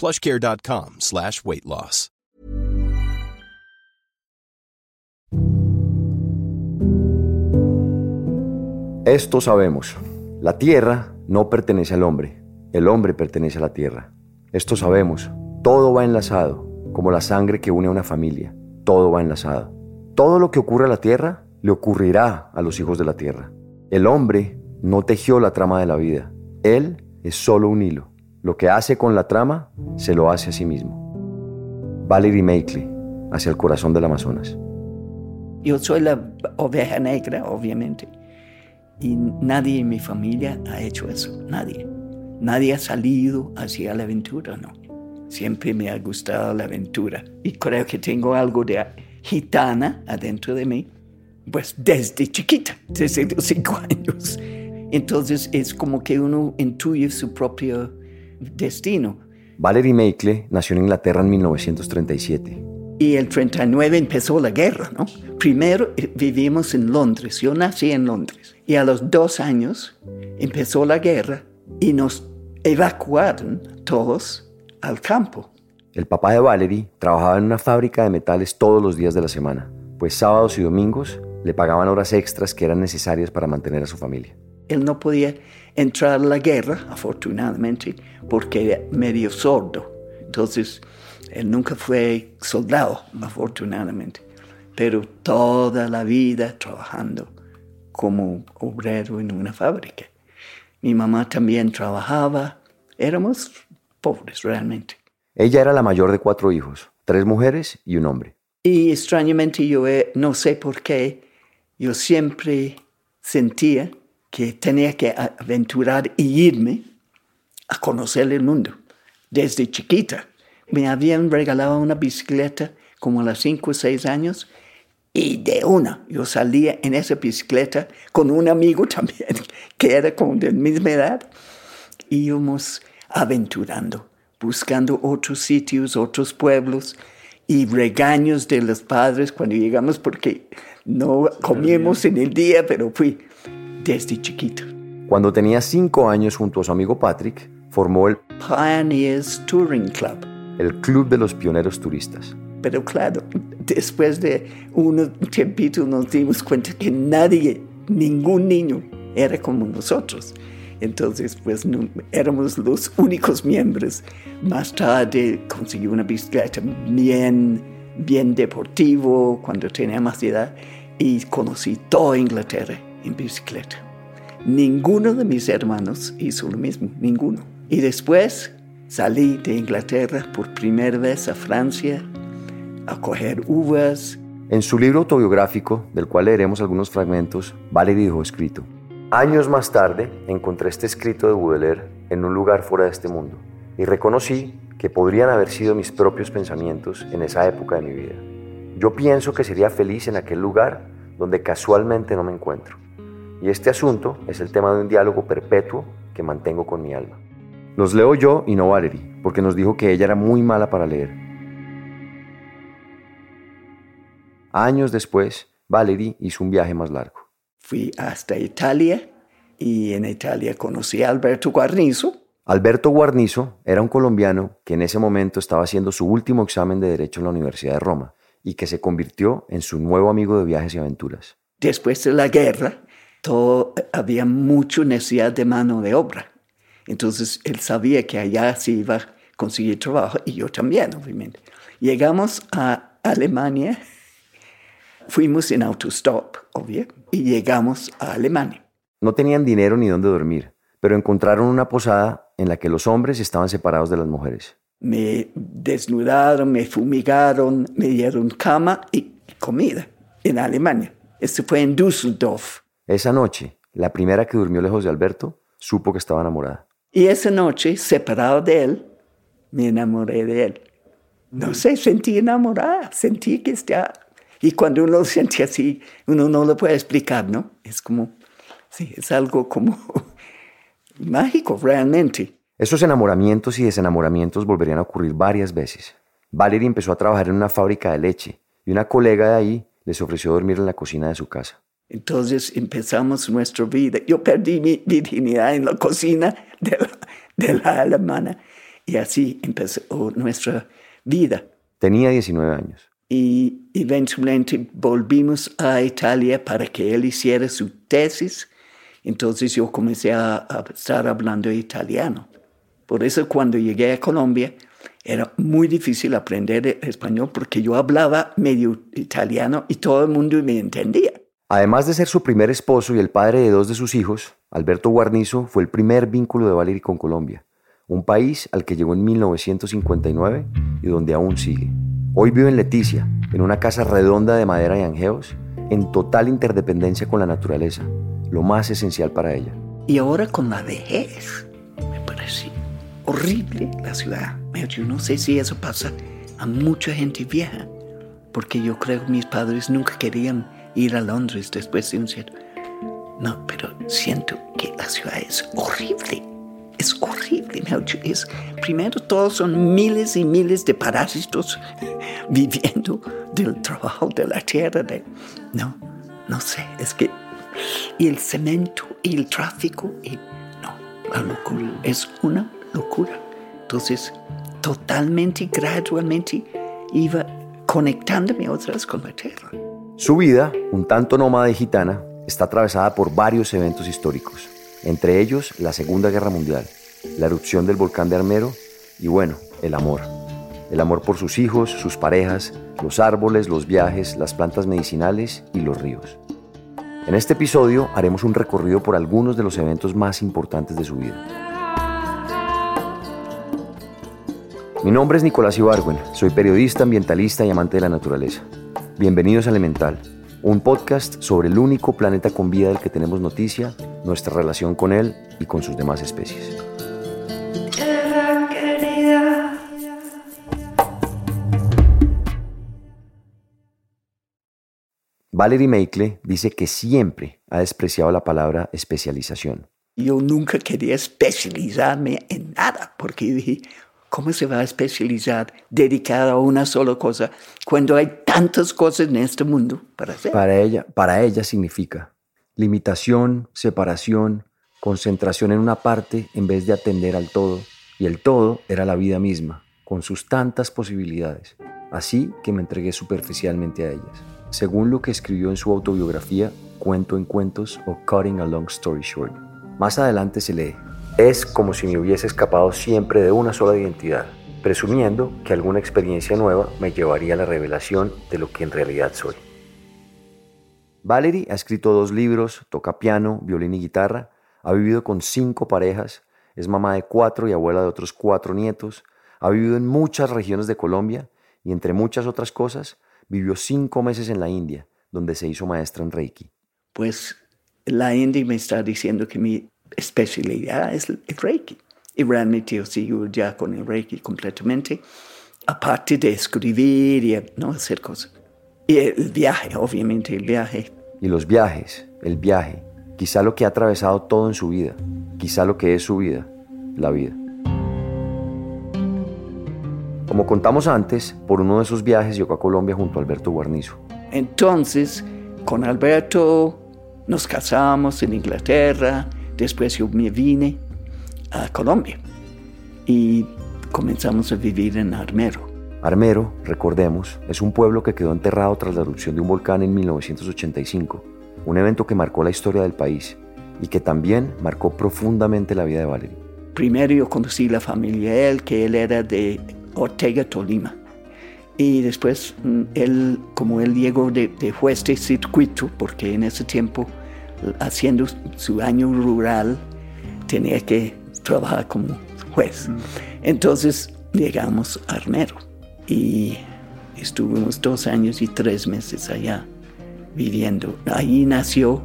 plushcare.com slash weight loss. Esto sabemos. La tierra no pertenece al hombre. El hombre pertenece a la tierra. Esto sabemos. Todo va enlazado, como la sangre que une a una familia. Todo va enlazado. Todo lo que ocurre a la tierra le ocurrirá a los hijos de la tierra. El hombre no tejió la trama de la vida. Él es solo un hilo. Lo que hace con la trama, se lo hace a sí mismo. Valerie Makeley, hacia el corazón del Amazonas. Yo soy la oveja negra, obviamente. Y nadie en mi familia ha hecho eso. Nadie. Nadie ha salido hacia la aventura, no. Siempre me ha gustado la aventura. Y creo que tengo algo de gitana adentro de mí. Pues desde chiquita, desde los cinco años. Entonces es como que uno intuye su propio destino. Valerie Makeley nació en Inglaterra en 1937. Y el 39 empezó la guerra, ¿no? Primero eh, vivimos en Londres, yo nací en Londres. Y a los dos años empezó la guerra y nos evacuaron todos al campo. El papá de Valerie trabajaba en una fábrica de metales todos los días de la semana, pues sábados y domingos le pagaban horas extras que eran necesarias para mantener a su familia. Él no podía entrar a la guerra, afortunadamente, porque era medio sordo. Entonces, él nunca fue soldado, afortunadamente, pero toda la vida trabajando como obrero en una fábrica. Mi mamá también trabajaba, éramos pobres realmente. Ella era la mayor de cuatro hijos, tres mujeres y un hombre. Y extrañamente yo eh, no sé por qué, yo siempre sentía que tenía que aventurar y irme a conocer el mundo desde chiquita. Me habían regalado una bicicleta como a los 5 o 6 años y de una yo salía en esa bicicleta con un amigo también que era como de misma edad. Íbamos aventurando, buscando otros sitios, otros pueblos y regaños de los padres cuando llegamos porque no comíamos en el día, pero fui desde chiquito. Cuando tenía cinco años junto a su amigo Patrick, formó el Pioneers Touring Club. El Club de los Pioneros Turistas. Pero claro, después de un tiempito nos dimos cuenta que nadie, ningún niño era como nosotros. Entonces, pues no, éramos los únicos miembros. Más tarde conseguí una bicicleta bien, bien deportivo cuando tenía más edad y conocí toda Inglaterra en bicicleta. Ninguno de mis hermanos hizo lo mismo, ninguno. Y después salí de Inglaterra por primera vez a Francia a coger uvas. En su libro autobiográfico, del cual leeremos algunos fragmentos, Vale dijo escrito, Años más tarde encontré este escrito de Baudelaire en un lugar fuera de este mundo y reconocí que podrían haber sido mis propios pensamientos en esa época de mi vida. Yo pienso que sería feliz en aquel lugar donde casualmente no me encuentro. Y este asunto es el tema de un diálogo perpetuo que mantengo con mi alma. Los leo yo y no Valerie, porque nos dijo que ella era muy mala para leer. Años después, Valerie hizo un viaje más largo. Fui hasta Italia y en Italia conocí a Alberto Guarnizo. Alberto Guarnizo era un colombiano que en ese momento estaba haciendo su último examen de Derecho en la Universidad de Roma y que se convirtió en su nuevo amigo de viajes y aventuras. Después de la guerra, todo, había mucha necesidad de mano de obra. Entonces él sabía que allá se iba a conseguir trabajo y yo también, obviamente. Llegamos a Alemania, fuimos en autostop, obvio, y llegamos a Alemania. No tenían dinero ni dónde dormir, pero encontraron una posada en la que los hombres estaban separados de las mujeres. Me desnudaron, me fumigaron, me dieron cama y comida en Alemania. Esto fue en Düsseldorf. Esa noche, la primera que durmió lejos de Alberto, supo que estaba enamorada. Y esa noche, separado de él, me enamoré de él. No sé, sentí enamorada, sentí que está... Y cuando uno lo siente así, uno no lo puede explicar, ¿no? Es como, sí, es algo como mágico realmente. Esos enamoramientos y desenamoramientos volverían a ocurrir varias veces. Valerie empezó a trabajar en una fábrica de leche y una colega de ahí les ofreció dormir en la cocina de su casa. Entonces empezamos nuestra vida. Yo perdí mi virginidad en la cocina de la, de la alemana y así empezó nuestra vida. Tenía 19 años. Y eventualmente volvimos a Italia para que él hiciera su tesis. Entonces yo comencé a, a estar hablando italiano. Por eso cuando llegué a Colombia era muy difícil aprender español porque yo hablaba medio italiano y todo el mundo me entendía. Además de ser su primer esposo y el padre de dos de sus hijos, Alberto Guarnizo fue el primer vínculo de Valery con Colombia, un país al que llegó en 1959 y donde aún sigue. Hoy vive en Leticia, en una casa redonda de madera y angeos, en total interdependencia con la naturaleza, lo más esencial para ella. Y ahora con la vejez, me parece horrible la ciudad. Yo no sé si eso pasa a mucha gente vieja, porque yo creo que mis padres nunca querían ir a Londres después de un cierto. No, pero siento que la ciudad es horrible. Es horrible. Es, primero, todos son miles y miles de parásitos viviendo del trabajo de la tierra. De, no, no sé. Es que. Y el cemento y el tráfico. Y, no, la locura. Es una locura. Entonces, totalmente, gradualmente, iba conectándome otra vez con la tierra. Su vida, un tanto nómada y gitana, está atravesada por varios eventos históricos, entre ellos la Segunda Guerra Mundial, la erupción del volcán de Armero y bueno, el amor. El amor por sus hijos, sus parejas, los árboles, los viajes, las plantas medicinales y los ríos. En este episodio haremos un recorrido por algunos de los eventos más importantes de su vida. Mi nombre es Nicolás Ibargüen, soy periodista, ambientalista y amante de la naturaleza. Bienvenidos a Elemental, un podcast sobre el único planeta con vida del que tenemos noticia, nuestra relación con él y con sus demás especies. Valerie Meikle dice que siempre ha despreciado la palabra especialización. Yo nunca quería especializarme en nada porque dije, ¿Cómo se va a especializar dedicada a una sola cosa cuando hay tantas cosas en este mundo para hacer? Para ella, para ella significa limitación, separación, concentración en una parte en vez de atender al todo. Y el todo era la vida misma, con sus tantas posibilidades. Así que me entregué superficialmente a ellas. Según lo que escribió en su autobiografía, Cuento en Cuentos o Cutting a Long Story Short. Más adelante se lee, es como si me hubiese escapado siempre de una sola identidad, presumiendo que alguna experiencia nueva me llevaría a la revelación de lo que en realidad soy. Valerie ha escrito dos libros, toca piano, violín y guitarra, ha vivido con cinco parejas, es mamá de cuatro y abuela de otros cuatro nietos, ha vivido en muchas regiones de Colombia y entre muchas otras cosas, vivió cinco meses en la India, donde se hizo maestra en Reiki. Pues la India me está diciendo que mi especialidad es el Reiki. Y realmente yo sigo ya con el Reiki completamente, aparte de escribir y ¿no? hacer cosas. Y el viaje, obviamente, el viaje. Y los viajes, el viaje, quizá lo que ha atravesado todo en su vida, quizá lo que es su vida, la vida. Como contamos antes, por uno de esos viajes llegó a Colombia junto a Alberto Guarnizo, Entonces, con Alberto nos casamos en Inglaterra, después yo me vine a Colombia y comenzamos a vivir en Armero. Armero, recordemos, es un pueblo que quedó enterrado tras la erupción de un volcán en 1985, un evento que marcó la historia del país y que también marcó profundamente la vida de Valerie. Primero yo conocí la familia de él, que él era de Ortega, Tolima. Y después, mm, él, como él llegó de, de juez de circuito, porque en ese tiempo, haciendo su año rural, tenía que trabajar como juez. Entonces llegamos a Armero y estuvimos dos años y tres meses allá viviendo. Ahí nació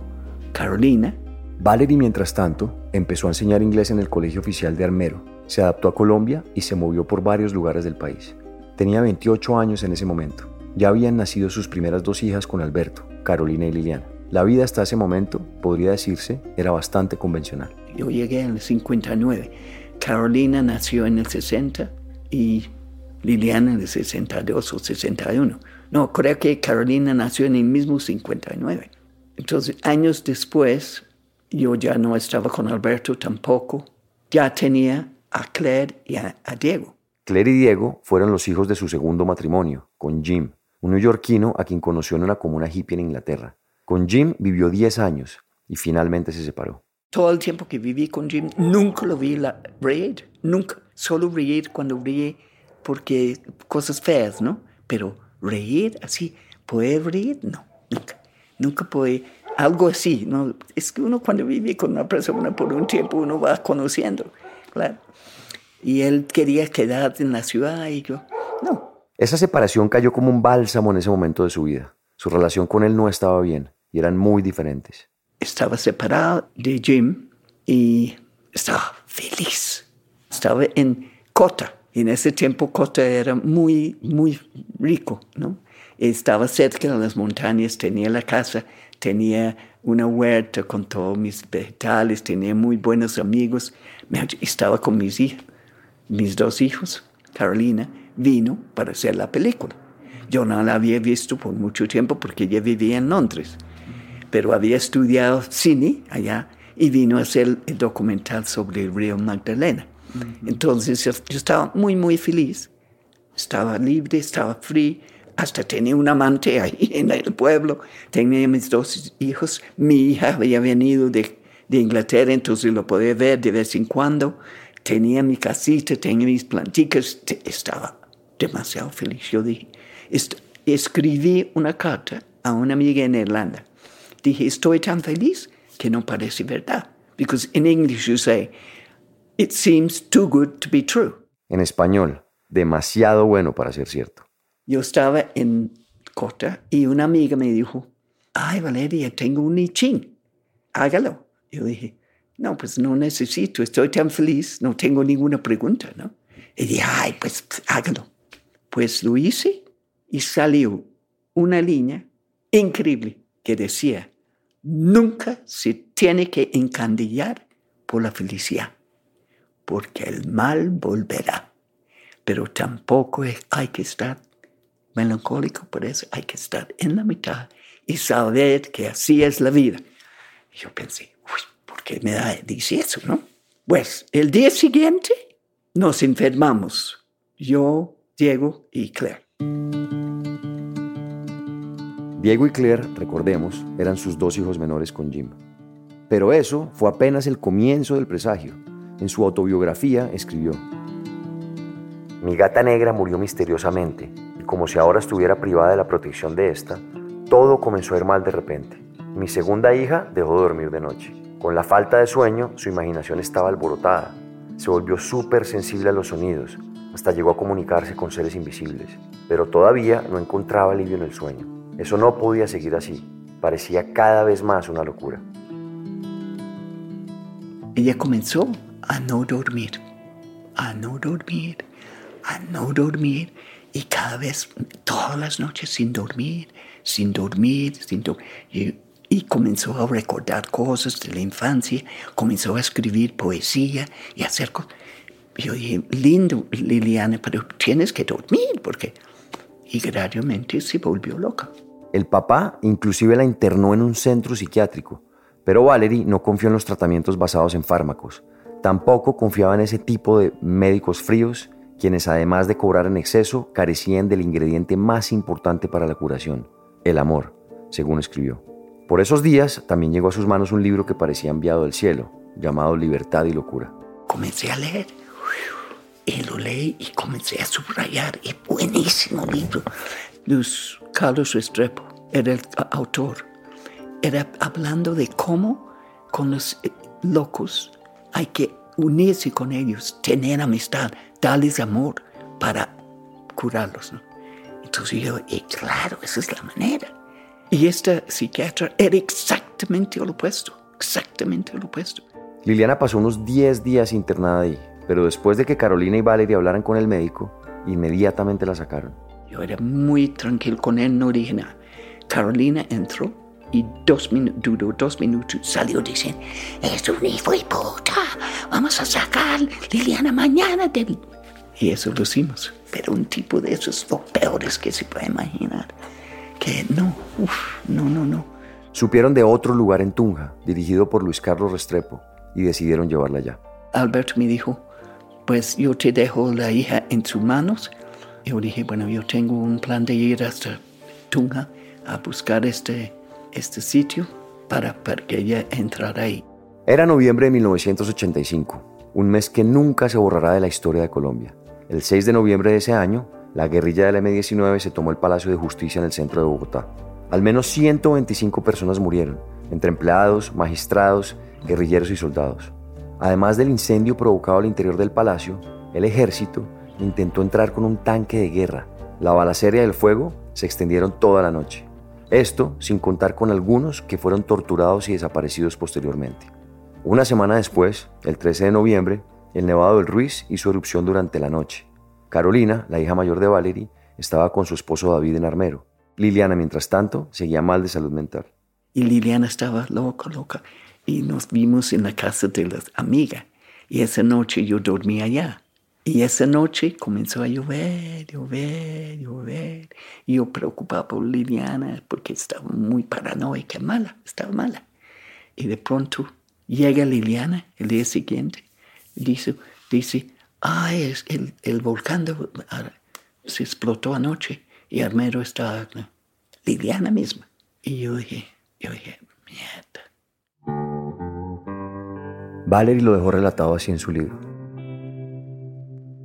Carolina. Valerie, mientras tanto, empezó a enseñar inglés en el Colegio Oficial de Armero, se adaptó a Colombia y se movió por varios lugares del país. Tenía 28 años en ese momento. Ya habían nacido sus primeras dos hijas con Alberto, Carolina y Liliana. La vida hasta ese momento, podría decirse, era bastante convencional. Yo llegué en el 59. Carolina nació en el 60 y Liliana en el 62 o 61. No, creo que Carolina nació en el mismo 59. Entonces, años después, yo ya no estaba con Alberto tampoco. Ya tenía a Claire y a, a Diego. Claire y Diego fueron los hijos de su segundo matrimonio, con Jim, un neoyorquino a quien conoció en una comuna hippie en Inglaterra. Con Jim vivió 10 años y finalmente se separó. Todo el tiempo que viví con Jim, nunca lo vi la, reír, nunca. Solo reír cuando ríe porque cosas feas, ¿no? Pero reír así, ¿puede reír? No, nunca. Nunca puede. Algo así, ¿no? Es que uno cuando vive con una persona por un tiempo, uno va conociendo, claro. Y él quería quedar en la ciudad y yo, no. Esa separación cayó como un bálsamo en ese momento de su vida. Su relación con él no estaba bien y eran muy diferentes. Estaba separado de Jim y estaba feliz. Estaba en Cota. Y en ese tiempo Cota era muy, muy rico, ¿no? Estaba cerca de las montañas, tenía la casa, tenía una huerta con todos mis vegetales, tenía muy buenos amigos. Estaba con mis hijos, mis dos hijos. Carolina vino para hacer la película. Yo no la había visto por mucho tiempo porque ella vivía en Londres, pero había estudiado cine allá y vino a hacer el documental sobre el río Magdalena. Entonces yo, yo, estaba muy, muy feliz. Estaba libre, estaba free. Hasta tenía un amante ahí en el pueblo. Tenía mis dos hijos. Mi hija había venido de, de Inglaterra, entonces lo podía ver de vez en cuando. Tenía mi casita, tenía mis plantitas. Estaba demasiado feliz. Yo dije, escribí una carta a una amiga en Irlanda. Dije, estoy tan feliz que no parece verdad. Because in English you say, it seems too good to be true. En español, demasiado bueno para ser cierto. Yo estaba en Cota y una amiga me dijo, ay Valeria, tengo un nichín, hágalo. Yo dije, no, pues no necesito, estoy tan feliz, no tengo ninguna pregunta, ¿no? Y dije, ay, pues hágalo. Pues lo hice y salió una línea increíble que decía, nunca se tiene que encandillar por la felicidad, porque el mal volverá. Pero tampoco hay que estar melancólico, por eso hay que estar en la mitad y saber que así es la vida. Y yo pensé, uy, ¿por qué me da, dice eso, no? Pues el día siguiente nos enfermamos, yo, Diego y Claire. Diego y Claire, recordemos, eran sus dos hijos menores con Jim. Pero eso fue apenas el comienzo del presagio. En su autobiografía escribió, Mi gata negra murió misteriosamente y como si ahora estuviera privada de la protección de esta, todo comenzó a ir mal de repente. Mi segunda hija dejó de dormir de noche. Con la falta de sueño, su imaginación estaba alborotada. Se volvió súper sensible a los sonidos, hasta llegó a comunicarse con seres invisibles, pero todavía no encontraba alivio en el sueño. Eso no podía seguir así. Parecía cada vez más una locura. Ella comenzó a no dormir, a no dormir, a no dormir. Y cada vez, todas las noches sin dormir, sin dormir, sin dormir. Y, comenzó a recordar cosas de la infancia, comenzó a escribir poesía y hacer cosas. Yo dije, lindo, Liliana, pero tienes que dormir porque... Y gradualmente se volvió loca. el papá inclusive la internó en un centro psiquiátrico, pero Valerie no confió en los tratamientos basados en fármacos. Tampoco confiaba en ese tipo de médicos fríos, quienes además de cobrar en exceso, carecían del ingrediente más importante para la curación, el amor, según escribió. Por esos días también llegó a sus manos un libro que parecía enviado del cielo, llamado Libertad y Locura. Comencé a leer y lo leí y comencé a subrayar. Es buenísimo libro. Luis Carlos Restrepo era el autor. Era hablando de cómo con los eh, locos hay que unirse con ellos, tener amistad, darles amor para curarlos. Entonces yo, y claro, esa es la manera. Y esta psiquiatra era exactamente lo opuesto, exactamente lo opuesto. Liliana pasó unos 10 días internada ahí, pero después de que Carolina y Valeria hablaran con el médico, inmediatamente la sacaron. Yo era muy tranquilo con él, no dije nada. Carolina entró y dos duró dos minutos, salió diciendo, es un hijo de puta, vamos a sacar Liliana mañana del... Y eso lo hicimos, pero un tipo de esos, los peores que se puede imaginar que no, no, no, no. Supieron de otro lugar en Tunja, dirigido por Luis Carlos Restrepo, y decidieron llevarla allá. Alberto me dijo, pues yo te dejo la hija en sus manos. Yo dije, bueno, yo tengo un plan de ir hasta Tunja a buscar este, este sitio para, para que ella entrara ahí. Era noviembre de 1985, un mes que nunca se borrará de la historia de Colombia. El 6 de noviembre de ese año, la guerrilla del M-19 se tomó el Palacio de Justicia en el centro de Bogotá. Al menos 125 personas murieron, entre empleados, magistrados, guerrilleros y soldados. Además del incendio provocado al interior del palacio, el ejército intentó entrar con un tanque de guerra. La balacera y el fuego se extendieron toda la noche. Esto sin contar con algunos que fueron torturados y desaparecidos posteriormente. Una semana después, el 13 de noviembre, el Nevado del Ruiz hizo erupción durante la noche. Carolina, la hija mayor de Valerie, estaba con su esposo David en Armero. Liliana, mientras tanto, seguía mal de salud mental. Y Liliana estaba loca, loca. Y nos vimos en la casa de la amiga. Y esa noche yo dormí allá. Y esa noche comenzó a llover, llover, llover. Y yo preocupaba por Liliana porque estaba muy paranoica, mala, estaba mala. Y de pronto llega Liliana el día siguiente dice, dice ah, es el, el volcán ah, se explotó anoche y Armero está Liliana misma. Y yo dije, yo dije, mierda. Valerie lo dejó relatado así en su libro.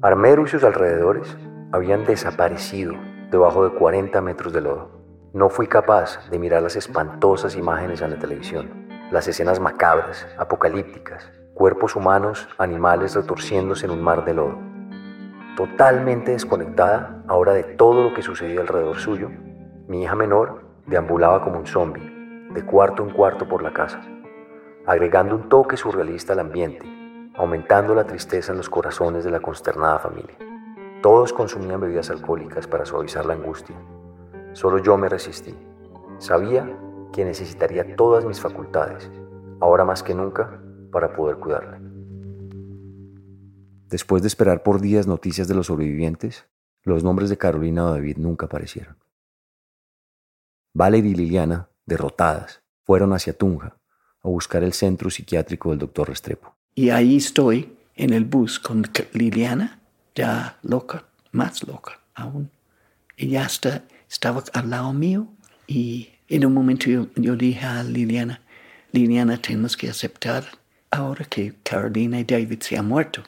Armero y sus alrededores habían desaparecido debajo de 40 metros de lodo. No fui capaz de mirar las espantosas imágenes en la televisión, las escenas macabras, apocalípticas, cuerpos humanos, animales retorciéndose en un mar de lodo. Totalmente desconectada ahora de todo lo que sucedía alrededor suyo, mi hija menor deambulaba como un zombi, de cuarto en cuarto por la casa, agregando un toque surrealista al ambiente, aumentando la tristeza en los corazones de la consternada familia. Todos consumían bebidas alcohólicas para suavizar la angustia. Solo yo me resistí. Sabía que necesitaría todas mis facultades, ahora más que nunca, para poder cuidarla. Después de esperar por días noticias de los sobrevivientes, los nombres de Carolina o David nunca aparecieron. Valerie y Liliana, derrotadas, fueron hacia Tunja a buscar el centro psiquiátrico del doctor Restrepo. Y ahí estoy en el bus con Liliana, ya loca, más loca aún. Ella está, estaba al lado mío y en un momento yo, yo dije a Liliana, Liliana, tenemos que aceptar ahora que Carolina y David se han muerto.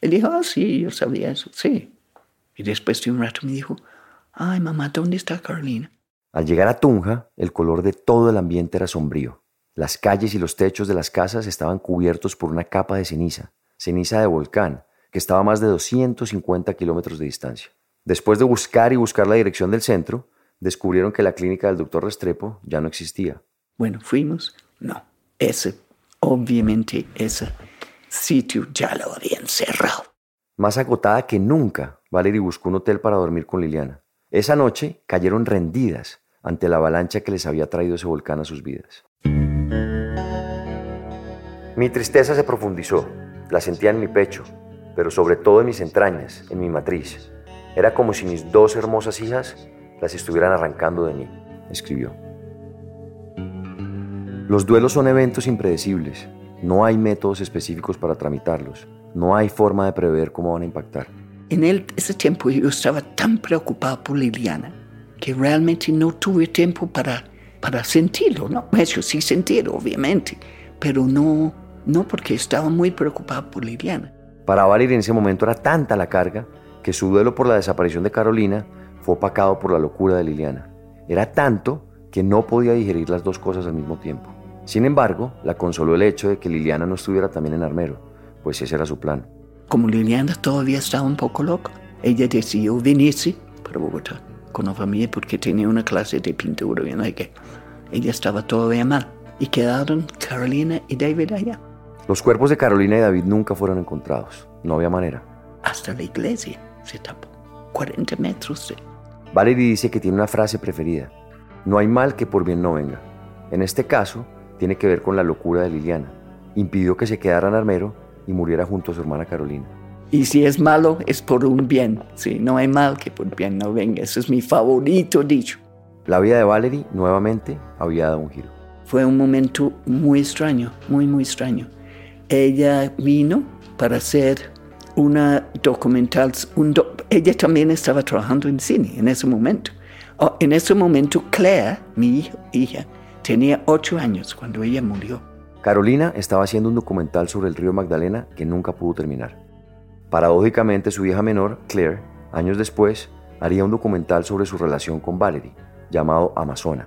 Él dijo, ah, sí, yo sabía eso, sí. Y después de un rato me dijo, ay, mamá, ¿dónde está Carolina? Al llegar a Tunja, el color de todo el ambiente era sombrío. Las calles y los techos de las casas estaban cubiertos por una capa de ceniza, ceniza de volcán, que estaba a más de 250 kilómetros de distancia. Después de buscar y buscar la dirección del centro, descubrieron que la clínica del doctor Restrepo ya no existía. Bueno, fuimos. No, ese Obviamente ese sitio ya lo habían cerrado. Más agotada que nunca, Valerie buscó un hotel para dormir con Liliana. Esa noche cayeron rendidas ante la avalancha que les había traído ese volcán a sus vidas. Mi tristeza se profundizó, la sentía en mi pecho, pero sobre todo en mis entrañas, en mi matriz. Era como si mis dos hermosas hijas las estuvieran arrancando de mí. escribió. Los duelos son eventos impredecibles. No hay métodos específicos para tramitarlos. No hay forma de prever cómo van a impactar. En ese tiempo yo estaba tan preocupado por Liliana que realmente no tuve tiempo para, para sentirlo, ¿no? Eso sí sentir, obviamente, pero no, no porque estaba muy preocupado por Liliana. Para Valerie en ese momento era tanta la carga que su duelo por la desaparición de Carolina fue opacado por la locura de Liliana. Era tanto que no podía digerir las dos cosas al mismo tiempo. Sin embargo, la consoló el hecho de que Liliana no estuviera también en Armero, pues ese era su plan. Como Liliana todavía estaba un poco loca, ella decidió venirse para Bogotá con la familia porque tenía una clase de pintura y no sé qué. Ella estaba todavía mal y quedaron Carolina y David allá. Los cuerpos de Carolina y David nunca fueron encontrados. No había manera. Hasta la iglesia se tapó. 40 metros de... Valerie dice que tiene una frase preferida. No hay mal que por bien no venga. En este caso, tiene que ver con la locura de Liliana. Impidió que se quedara en Armero y muriera junto a su hermana Carolina. Y si es malo, es por un bien. Si no hay mal, que por bien no venga. Ese es mi favorito dicho. La vida de Valerie nuevamente había dado un giro. Fue un momento muy extraño, muy, muy extraño. Ella vino para hacer una documental. ella también estaba trabajando en cine en ese momento. Oh, en ese momento, Claire, mi hija, tenía ocho años cuando ella murió. Carolina estaba haciendo un documental sobre el río Magdalena que nunca pudo terminar. Paradójicamente, su hija menor, Claire, años después, haría un documental sobre su relación con Valerie, llamado Amazona.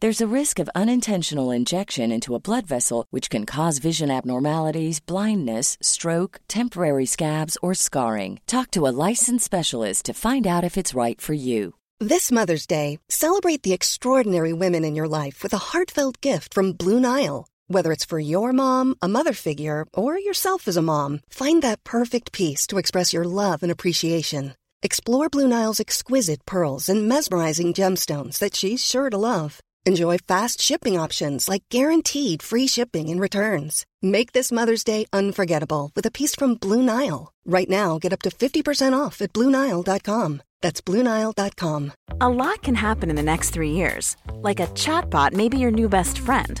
There's a risk of unintentional injection into a blood vessel, which can cause vision abnormalities, blindness, stroke, temporary scabs, or scarring. Talk to a licensed specialist to find out if it's right for you. This Mother's Day, celebrate the extraordinary women in your life with a heartfelt gift from Blue Nile. Whether it's for your mom, a mother figure, or yourself as a mom, find that perfect piece to express your love and appreciation. Explore Blue Nile's exquisite pearls and mesmerizing gemstones that she's sure to love. Enjoy fast shipping options like guaranteed free shipping and returns. Make this Mother's Day unforgettable with a piece from Blue Nile. Right now, get up to 50% off at BlueNile.com. That's BlueNile.com. A lot can happen in the next three years. Like a chatbot may be your new best friend.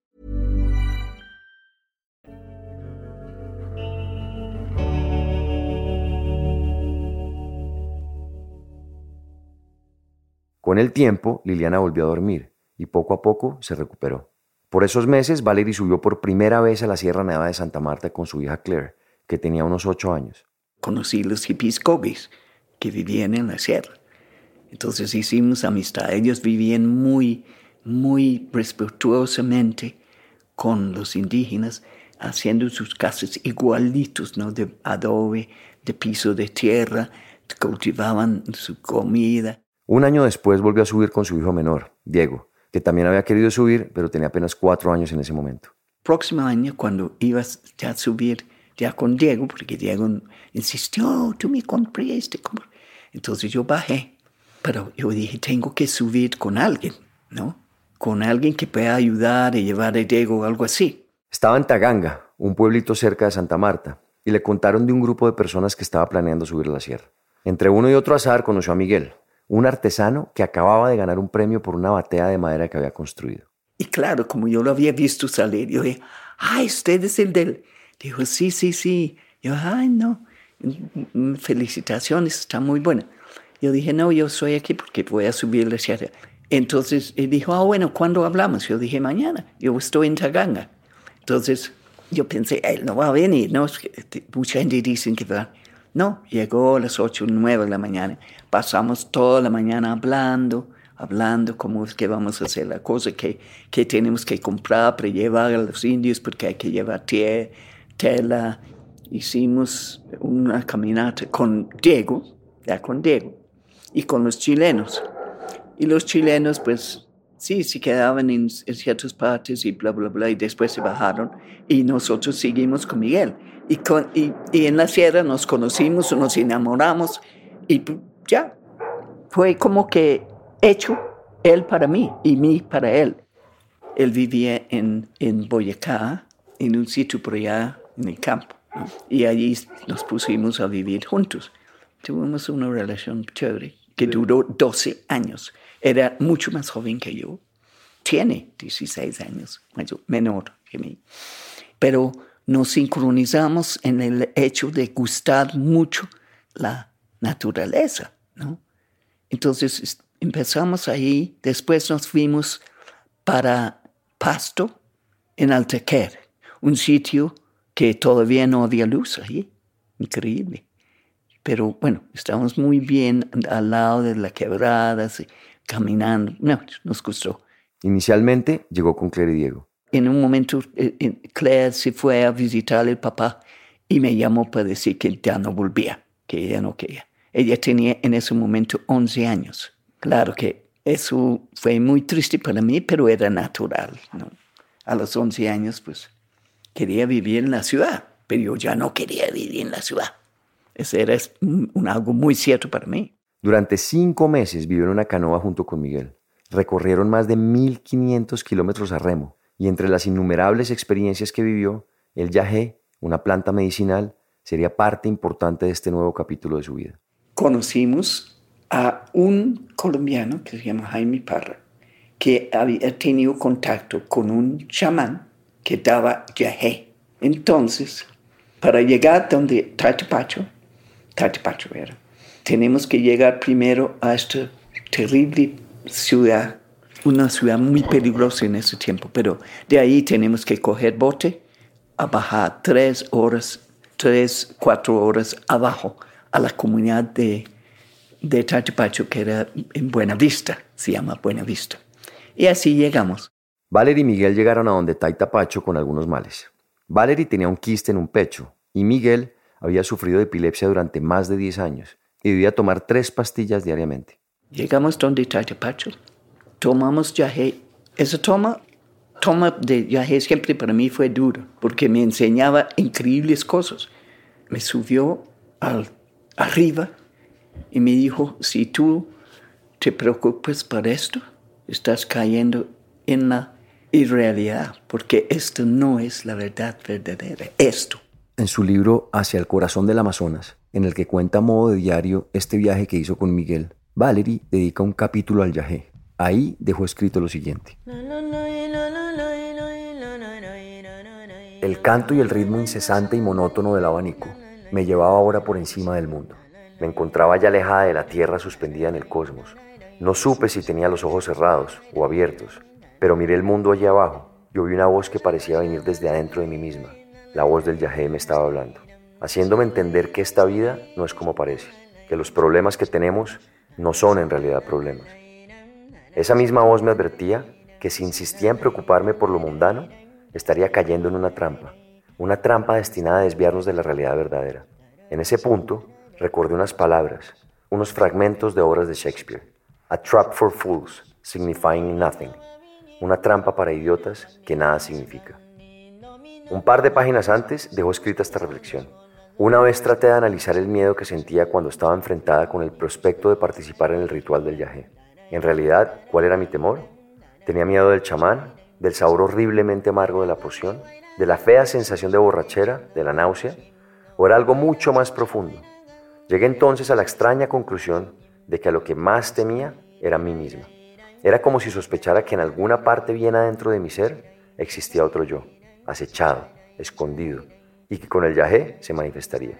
Con el tiempo, Liliana volvió a dormir y poco a poco se recuperó. Por esos meses, Valerie subió por primera vez a la Sierra Nevada de Santa Marta con su hija Claire, que tenía unos ocho años. Conocí los hippies Cogis que vivían en la sierra. Entonces hicimos amistad. Ellos vivían muy, muy respetuosamente con los indígenas, haciendo sus casas igualitos, ¿no? De adobe, de piso de tierra, cultivaban su comida. Un año después volvió a subir con su hijo menor, Diego, que también había querido subir, pero tenía apenas cuatro años en ese momento. Próximo año, cuando ibas ya a subir ya con Diego, porque Diego insistió, tú me compraste. Entonces yo bajé, pero yo dije, tengo que subir con alguien, ¿no? Con alguien que pueda ayudar a llevar a Diego o algo así. Estaba en Taganga, un pueblito cerca de Santa Marta, y le contaron de un grupo de personas que estaba planeando subir la sierra. Entre uno y otro azar conoció a Miguel, un artesano que acababa de ganar un premio por una batea de madera que había construido. Y claro, como yo lo había visto salir, yo dije, ay, usted es el del... Dijo, sí, sí, sí. Yo, ay, no, mm, felicitaciones, está muy buena. Yo dije, no, yo soy aquí porque voy a subir la sierra. Entonces él dijo, ah, bueno, ¿cuándo hablamos? Yo dije, mañana. Yo estoy en Taganga. Entonces yo pensé, él no va a venir, ¿no? Mucha gente dice que va. No, llegó a las 8 o 9 de la mañana. Pasamos toda la mañana hablando, hablando cómo es que vamos a hacer la cosa, que, que tenemos que comprar para llevar a los indios, porque hay que llevar tela. Hicimos una caminata con Diego, ya con Diego, y con los chilenos. Y los chilenos, pues, sí, se quedaban en, ciertas partes y bla, bla, bla, y después se bajaron. Y nosotros seguimos con Miguel. Y, con, y, y en la sierra nos conocimos, nos enamoramos, y ya. Fue como que hecho él para mí y mí para él. Él vivía en, en Boyacá, en un sitio por allá en el campo. Y allí nos pusimos a vivir juntos. Tuvimos una relación chévere que duró 12 años. Era mucho más joven que yo. Tiene 16 años, menor que mí. Pero nos sincronizamos en el hecho de gustar mucho la naturaleza, ¿no? Entonces empezamos ahí, después nos fuimos para Pasto, en Altequer, un sitio que todavía no había luz ahí, increíble. Pero bueno, estábamos muy bien al lado de la quebrada, caminando. No, nos gustó. Inicialmente llegó con Claire y Diego. En un momento, eh, Claire se fue a visitar al papá y me llamó para decir que ya no volvía, que ella no quería. Ella tenía en ese momento 11 años. Claro que eso fue muy triste para mí, pero era natural. A los 11 años, pues, quería vivir en la ciudad, pero yo ya no quería vivir en la ciudad. Eso era un, algo muy cierto para mí. Durante cinco meses vivió en una canoa junto con Miguel. Recorrieron más de 1.500 kilómetros a remo y entre las innumerables experiencias que vivió, el yagé, una planta medicinal, sería parte importante de este nuevo capítulo de su vida. Conocimos a un colombiano que se llama Jaime Parra, que había tenido contacto con un chamán que daba yagé. Entonces, para llegar donde Tatapacho, Tatapacho era, tenemos que llegar primero a esta terrible ciudad, una ciudad muy peligrosa en ese tiempo, pero de ahí tenemos que coger bote a bajar tres horas, tres, cuatro horas abajo a la comunidad de, de Tatapacho, que era en Buena Vista, se llama Buena Vista. Y así llegamos. Valerie y Miguel llegaron a donde Taita Pacho con algunos males. Valerie tenía un quiste en un pecho y Miguel había sufrido de epilepsia durante más de 10 años y debía tomar tres pastillas diariamente. Llegamos donde Taita Pacho, tomamos yagé. Esa toma, toma de yagé siempre para mí fue dura porque me enseñaba increíbles cosas. Me subió al, arriba y me dijo, si tú te preocupas por esto, estás cayendo en la irrealidad, porque esto no es la verdad verdadera, esto. En su libro Hacia el corazón del Amazonas, en el que cuenta a modo de diario este viaje que hizo con Miguel, Valerie dedica un capítulo al viaje. Ahí dejó escrito lo siguiente. El canto y el ritmo incesante y monótono del abanico me llevaba ahora por encima del mundo. Me encontraba ya alejada de la tierra suspendida en el cosmos. No supe si tenía los ojos cerrados o abiertos, pero miré el mundo allí abajo y oí una voz que parecía venir desde adentro de mí misma. La voz del Yahé me estaba hablando, haciéndome entender que esta vida no es como parece, que los problemas que tenemos no son en realidad problemas. Esa misma voz me advertía que si insistía en preocuparme por lo mundano, estaría cayendo en una trampa, una trampa destinada a desviarnos de la realidad verdadera. En ese punto, recordé unas palabras, unos fragmentos de obras de Shakespeare. A trap for fools, signifying nothing una trampa para idiotas que nada significa. Un par de páginas antes dejó escrita esta reflexión. Una vez traté de analizar el miedo que sentía cuando estaba enfrentada con el prospecto de participar en el ritual del yagé. En realidad, ¿cuál era mi temor? Tenía miedo del chamán, del sabor horriblemente amargo de la poción, de la fea sensación de borrachera, de la náusea, o era algo mucho más profundo. Llegué entonces a la extraña conclusión de que a lo que más temía era a mí misma. Era como si sospechara que en alguna parte bien adentro de mi ser existía otro yo, acechado, escondido, y que con el yajé se manifestaría.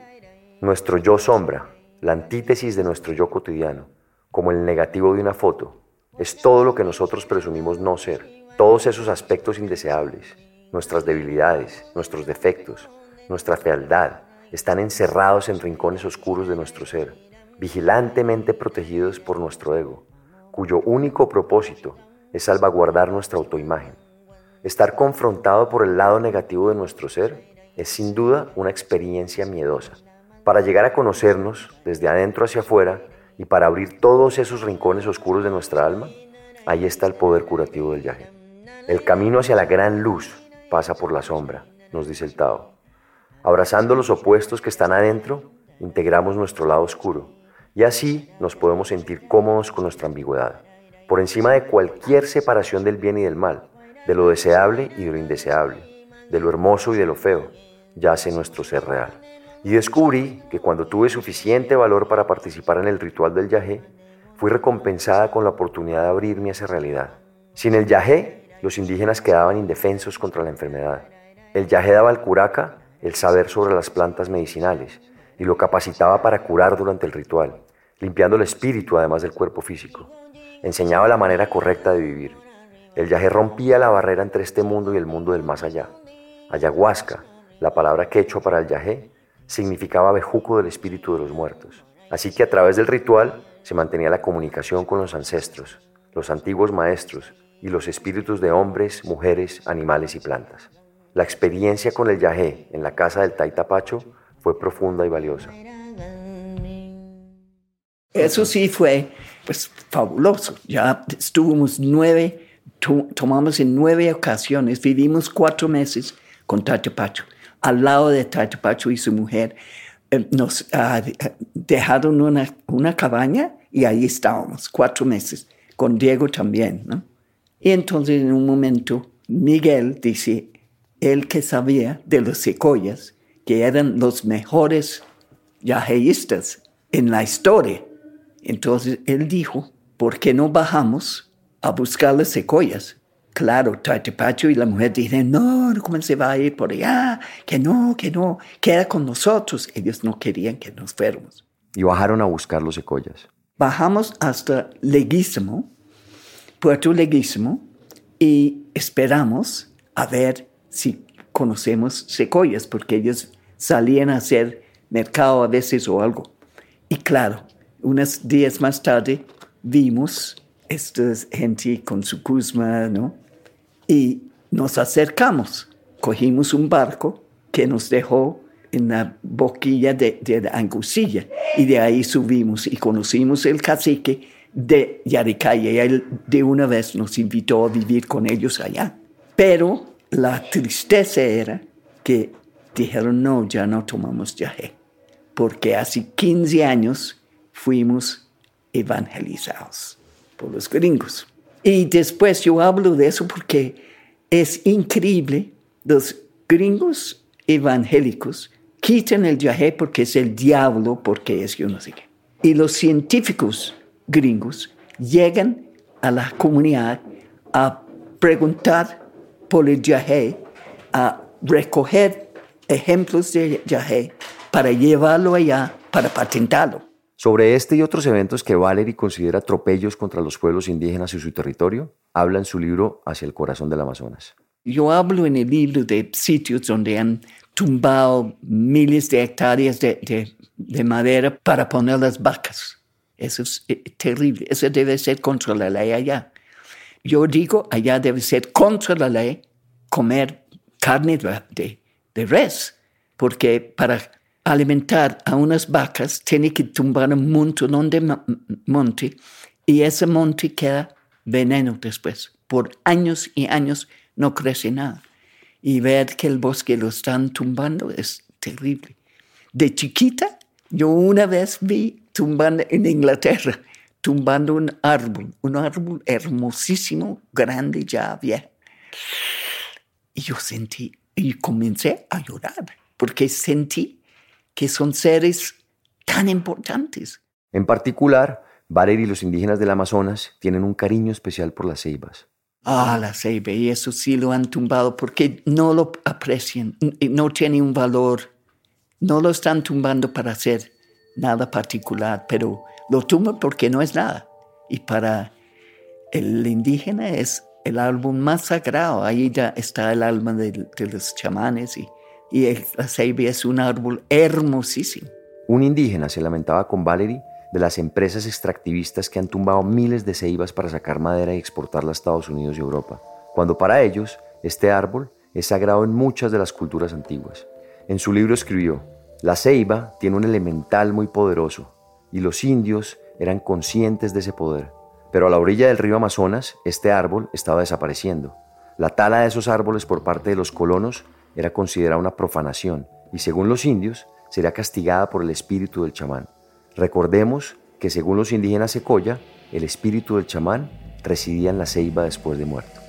Nuestro yo sombra, la antítesis de nuestro yo cotidiano, como el negativo de una foto, es todo lo que nosotros presumimos no ser, todos esos aspectos indeseables, nuestras debilidades, nuestros defectos, nuestra fealdad, están encerrados en rincones oscuros de nuestro ser, vigilantemente protegidos por nuestro ego, cuyo único propósito es salvaguardar nuestra autoimagen. Estar confrontado por el lado negativo de nuestro ser es sin duda una experiencia miedosa. Para llegar a conocernos desde adentro hacia afuera y para abrir todos esos rincones oscuros de nuestra alma, ahí está el poder curativo del viaje. El camino hacia la gran luz pasa por la sombra, nos dice el Tao. Abrazando los opuestos que están adentro, integramos nuestro lado oscuro y así nos podemos sentir cómodos con nuestra ambigüedad, por encima de cualquier separación del bien y del mal, de lo deseable y de lo indeseable, de lo hermoso y de lo feo, yace nuestro ser real. Y descubrí que cuando tuve suficiente valor para participar en el ritual del yajé, fui recompensada con la oportunidad de abrirme a esa realidad. Sin el yajé, los indígenas quedaban indefensos contra la enfermedad. El yajé daba al curaca el saber sobre las plantas medicinales y lo capacitaba para curar durante el ritual, limpiando el espíritu además del cuerpo físico. Enseñaba la manera correcta de vivir. El yajé rompía la barrera entre este mundo y el mundo del más allá. Ayahuasca, la palabra quechua para el yajé, significaba bejuco del espíritu de los muertos. Así que a través del ritual se mantenía la comunicación con los ancestros, los antiguos maestros y los espíritus de hombres, mujeres, animales y plantas. La experiencia con el yajé en la casa del Taitapacho fue profunda y valiosa. Eso sí fue pues fabuloso. Ya estuvimos nueve, tomamos en nueve ocasiones, vivimos cuatro meses con Taitapacho. Al lado de Taitapacho y su mujer eh, nos uh, dejaron una, una cabaña y ahí estábamos cuatro meses, con Diego también. ¿no? Y entonces en un momento Miguel dice, él que sabía de los secoyas, que eran los mejores yajeístas en la historia. Entonces él dijo, ¿por qué no bajamos a buscar las secoyas? Claro, Taitepacho y la mujer dicen, no, ¿cómo se va a ir por allá? Que no, que no, queda con nosotros. Ellos no querían que nos fuéramos. Y bajaron a buscar los secoyas. Bajamos hasta Leguísimo, Puerto Leguísimo, y esperamos a ver si conocemos secoyas, porque ellos salían a hacer mercado a veces o algo. Y claro, unos días más tarde vimos esta gente con su cusma, ¿no? Y nos acercamos, cogimos un barco que nos dejó en la boquilla de, de Angusilla y de ahí subimos y conocimos el cacique de Yaricaya y él de una vez nos invitó a vivir con ellos allá. Pero la tristeza era que dijeron, no, ya no tomamos yajé, porque hace 15 años fuimos evangelizados por los gringos. Y después yo hablo de eso porque es increíble, los gringos evangélicos quitan el yajé porque es el diablo, porque es yo no sé qué. Y los científicos gringos llegan a la comunidad a preguntar por el yajé a recoger ejemplos de yajé para llevarlo allá, para patentarlo. Sobre este y otros eventos que Valery considera atropellos contra los pueblos indígenas y su territorio, habla en su libro Hacia el corazón del Amazonas. Yo hablo en el libro de sitios donde han tumbado miles de hectáreas de, de, madera para poner las vacas. Eso es eh, terrible. Eso debe ser contra la ley allá. Yo digo, allá debe ser contra la ley comer carne de, de res, porque para alimentar a unas vacas tiene que tumbar un montón de monte y ese monte queda veneno después. Por años y años no crece nada. Y ver que el bosque lo están tumbando es terrible. De chiquita, yo una vez vi tumbando en Inglaterra tumbando un árbol, un árbol hermosísimo, grande ya viejo. Y yo sentí, y comencé a llorar, porque sentí que son seres tan importantes. En particular, Valerie y los indígenas del Amazonas tienen un cariño especial por las ceibas. Ah, la ceiba, y eso sí lo han tumbado porque no lo aprecian, no tiene un valor, no lo están tumbando para hacer nada particular, pero lo tumban porque no es nada. Y para el indígena es el álbum más sagrado, ahí ya está el alma de, los chamanes y, y la ceiba es un árbol hermosísimo. Un indígena se lamentaba con Valerie de las empresas extractivistas que han tumbado miles de ceibas para sacar madera y exportarla a Estados Unidos y Europa, cuando para ellos este árbol es sagrado en muchas de las culturas antiguas. En su libro escribió, la ceiba tiene un elemental muy poderoso y los indios eran conscientes de ese poder. Pero a la orilla del río Amazonas, este árbol estaba desapareciendo. La tala de esos árboles por parte de los colonos era considerada una profanación y según los indios sería castigada por el espíritu del chamán. Recordemos que según los indígenas Secoya, el espíritu del chamán residía en la ceiba después de muerto.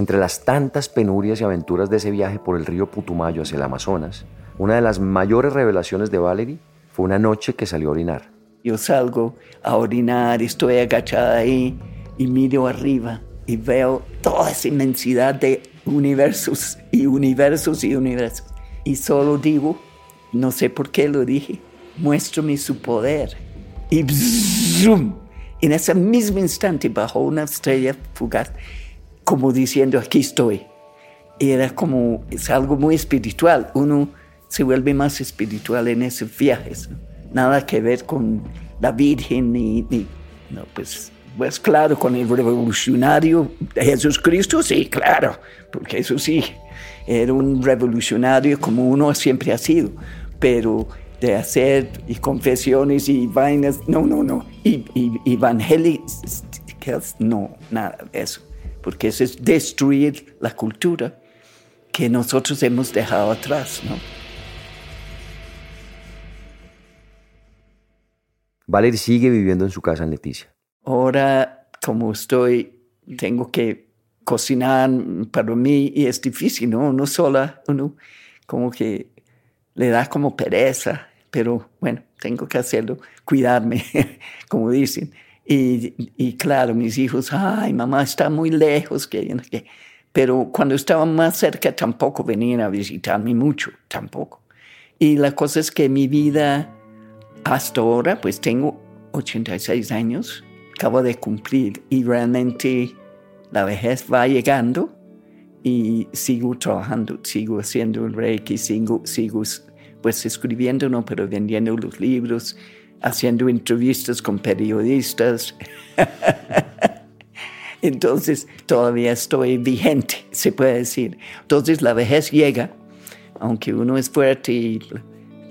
Entre las tantas penurias y aventuras de ese viaje por el río Putumayo hacia el Amazonas, una de las mayores revelaciones de Valerie fue una noche que salió a orinar. Yo salgo a orinar, estoy agachada ahí y miro arriba y veo toda esa inmensidad de universos y universos y universos. Y solo digo, no sé por qué lo dije, muéstrame su poder. Y en ese mismo instante bajó una estrella fugaz, como diciendo, aquí estoy. Era como, es algo muy espiritual. Uno se vuelve más espiritual en esos viajes. Nada que ver con la Virgen ni, no, pues, pues claro, con el revolucionario de Jesucristo, sí, claro, porque eso sí, era un revolucionario como uno siempre ha sido, pero de hacer y confesiones y vainas, no, no, no. Y, y evangélicas, no, nada de eso. Porque eso es destruir la cultura que nosotros hemos dejado atrás, ¿no? Valerie sigue viviendo en su casa en Leticia. Ahora, como estoy, tengo que cocinar para mí y es difícil, ¿no? Uno sola, uno como que le da como pereza pero bueno, tengo que hacerlo, cuidarme, como dicen. Y, y, claro, mis hijos, ay, mamá está muy lejos, que, pero cuando estaban más cerca tampoco venían a visitarme mucho, tampoco. Y la cosa es que mi vida hasta ahora, pues tengo 86 años, acabo de cumplir y realmente la vejez va llegando y sigo trabajando, sigo haciendo el reiki, sigo, sigo pues escribiendo, no, pero vendiendo los libros, haciendo entrevistas con periodistas. Entonces todavía estoy vigente, se puede decir. Entonces la vejez llega, aunque uno es fuerte y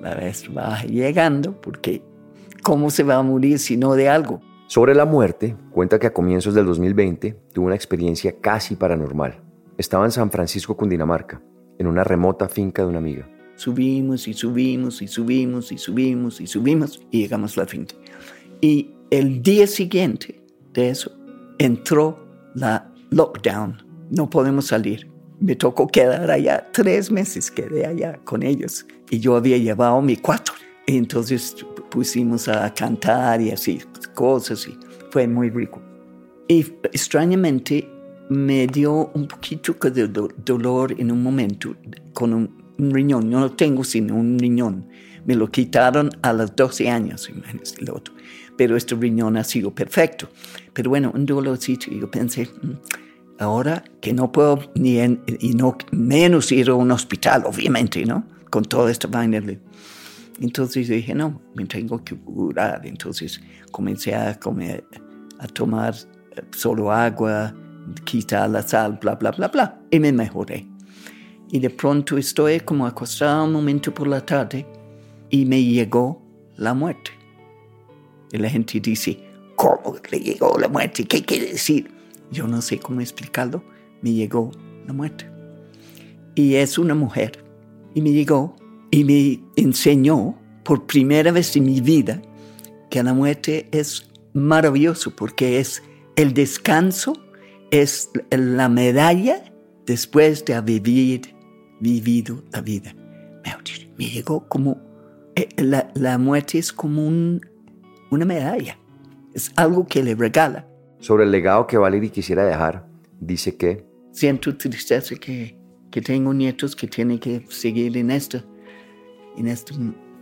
la vejez va llegando, porque ¿cómo se va a morir si no de algo? Sobre la muerte, cuenta que a comienzos del 2020 tuvo una experiencia casi paranormal. Estaba en San Francisco, Cundinamarca, en una remota finca de una amiga. Subimos y subimos y subimos y subimos y subimos y llegamos a la finca. Y el día siguiente de eso entró la lockdown. No podemos salir. Me tocó quedar allá. Tres meses quedé allá con ellos. Y yo había llevado mi cuatro. Y entonces pusimos a cantar y así cosas y fue muy rico. Y extrañamente me dio un poquito de dolor en un momento con un un riñón, no lo tengo sino un riñón. Me lo quitaron a los 12 años, el otro. Pero este riñón ha sido perfecto. Pero bueno, un dolorcito. Y yo pensé, mm, ahora que no puedo ni y no menos ir a un hospital, obviamente, ¿no? Con toda esta vaina. Entonces dije, no, me tengo que curar. Entonces comencé a comer, a tomar eh, solo agua, quitar la sal, bla, bla, bla, bla. Y me mejoré. Y de pronto estoy como acostada un momento por la tarde y me llegó la muerte. Y la gente dice, ¿cómo le llegó la muerte? ¿Qué quiere decir? Yo no sé cómo explicarlo. Me llegó la muerte. Y es una mujer. Y me llegó y me enseñó por primera vez en mi vida que la muerte es maravilloso porque es el descanso, es la medalla después de vivir vivido la vida. Me llegó como, eh, la, muerte es como un una medalla. Es algo que le regala. Sobre el legado que Valerie quisiera dejar, dice que... Siento tristeza que, que tengo nietos que tienen que seguir en este, en este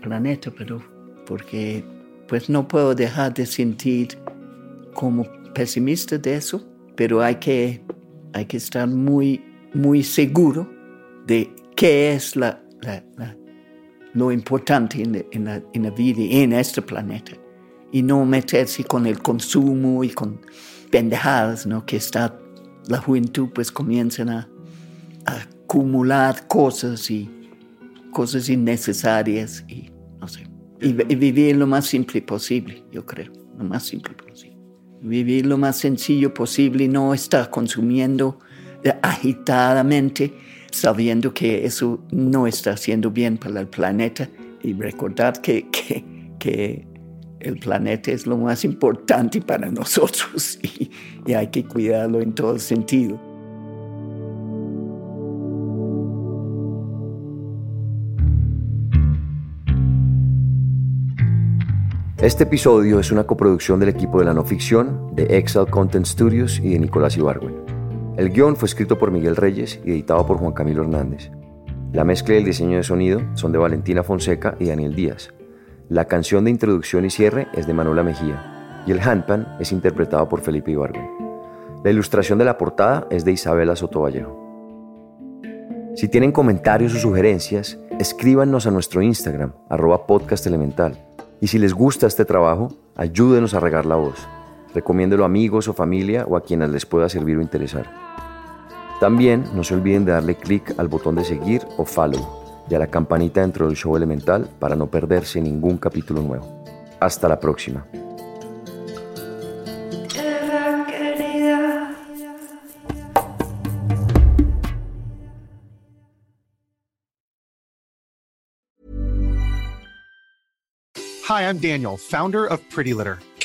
planeta, pero porque pues no puedo dejar de sentir como pesimista de eso, pero hay que, hay que estar muy, muy seguro de qué es lo importante en la, en, la, vida en este planeta y no meterse con el consumo y con pendejadas, ¿no? Que está la juventud pues comienzan a, acumular cosas y cosas innecesarias y no sé. Y, y, vivir lo más simple posible, yo creo, lo más simple posible. Vivir lo más sencillo posible y no estar consumiendo agitadamente sabiendo que eso no está haciendo bien para el planeta y recordar que, que, que el planeta es lo más importante para nosotros y, hay que cuidarlo en todo sentido. Este episodio es una coproducción del equipo de la no ficción, de Excel Content Studios y de Nicolás Ibargüen. El guion fue escrito por Miguel Reyes y editado por Juan Camilo Hernández. La mezcla y el diseño de sonido son de Valentina Fonseca y Daniel Díaz. La canción de introducción y cierre es de Manuela Mejía y el handpan es interpretado por Felipe Ibargüen. La ilustración de la portada es de Isabela Sotovallejo. Si tienen comentarios o sugerencias, escríbanos a nuestro Instagram, arroba podcastelemental. Y si les gusta este trabajo, ayúdenos a regar la voz. Recomiéndelo a amigos o familia o a quienes les pueda servir o interesar. También no se olviden de darle clic al botón de seguir o follow y a la campanita dentro del show elemental para no perderse ningún capítulo nuevo. Hasta la próxima. Hi, I'm Daniel, founder of Pretty Litter.